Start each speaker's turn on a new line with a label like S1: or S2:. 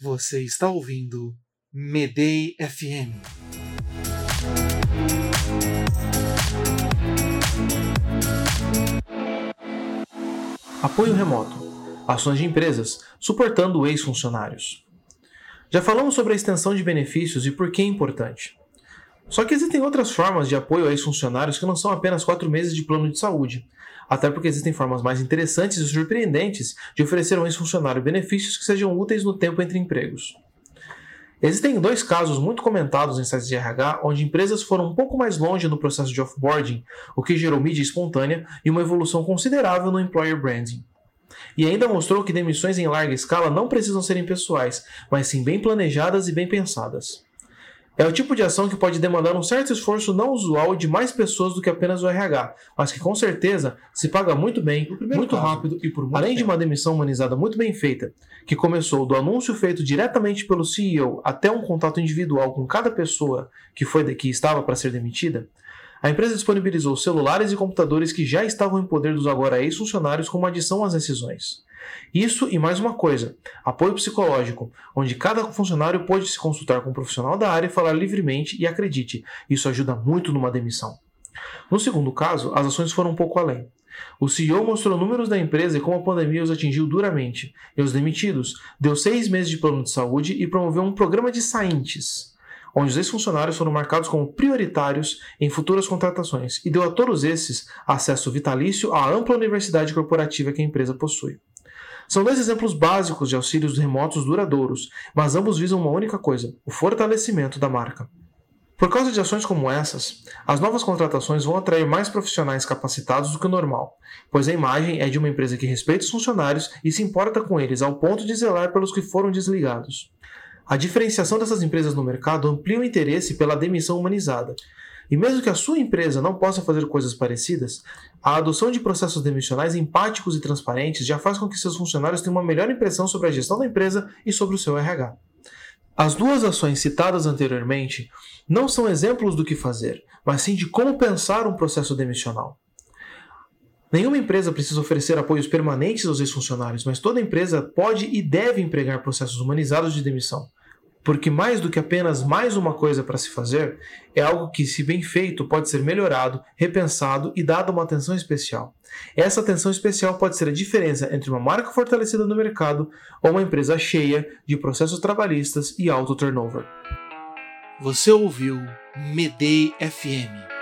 S1: Você está ouvindo Medei FM.
S2: Apoio remoto. Ações de empresas suportando ex-funcionários. Já falamos sobre a extensão de benefícios e por que é importante. Só que existem outras formas de apoio a ex-funcionários que não são apenas quatro meses de plano de saúde, até porque existem formas mais interessantes e surpreendentes de oferecer ao ex-funcionário benefícios que sejam úteis no tempo entre empregos. Existem dois casos muito comentados em sites de RH onde empresas foram um pouco mais longe no processo de offboarding, o que gerou mídia espontânea e uma evolução considerável no employer branding. E ainda mostrou que demissões em larga escala não precisam ser impessoais, mas sim bem planejadas e bem pensadas. É o tipo de ação que pode demandar um certo esforço não usual de mais pessoas do que apenas o RH, mas que com certeza se paga muito bem, muito caso, rápido e por muito além tempo. de uma demissão humanizada muito bem feita, que começou do anúncio feito diretamente pelo CEO até um contato individual com cada pessoa que foi que estava para ser demitida. A empresa disponibilizou celulares e computadores que já estavam em poder dos agora ex-funcionários como adição às decisões. Isso e mais uma coisa: apoio psicológico, onde cada funcionário pode se consultar com um profissional da área e falar livremente, e acredite, isso ajuda muito numa demissão. No segundo caso, as ações foram um pouco além. O CEO mostrou números da empresa e como a pandemia os atingiu duramente, e os demitidos deu seis meses de plano de saúde e promoveu um programa de saintes, onde os ex-funcionários foram marcados como prioritários em futuras contratações e deu a todos esses acesso vitalício à ampla universidade corporativa que a empresa possui. São dois exemplos básicos de auxílios remotos duradouros, mas ambos visam uma única coisa: o fortalecimento da marca. Por causa de ações como essas, as novas contratações vão atrair mais profissionais capacitados do que o normal, pois a imagem é de uma empresa que respeita os funcionários e se importa com eles ao ponto de zelar pelos que foram desligados. A diferenciação dessas empresas no mercado amplia o interesse pela demissão humanizada, e mesmo que a sua empresa não possa fazer coisas parecidas, a adoção de processos demissionais empáticos e transparentes já faz com que seus funcionários tenham uma melhor impressão sobre a gestão da empresa e sobre o seu RH. As duas ações citadas anteriormente não são exemplos do que fazer, mas sim de como pensar um processo demissional. Nenhuma empresa precisa oferecer apoios permanentes aos ex-funcionários, mas toda empresa pode e deve empregar processos humanizados de demissão porque mais do que apenas mais uma coisa para se fazer, é algo que, se bem feito, pode ser melhorado, repensado e dado uma atenção especial. Essa atenção especial pode ser a diferença entre uma marca fortalecida no mercado ou uma empresa cheia de processos trabalhistas e alto turnover.
S1: Você ouviu Medei FM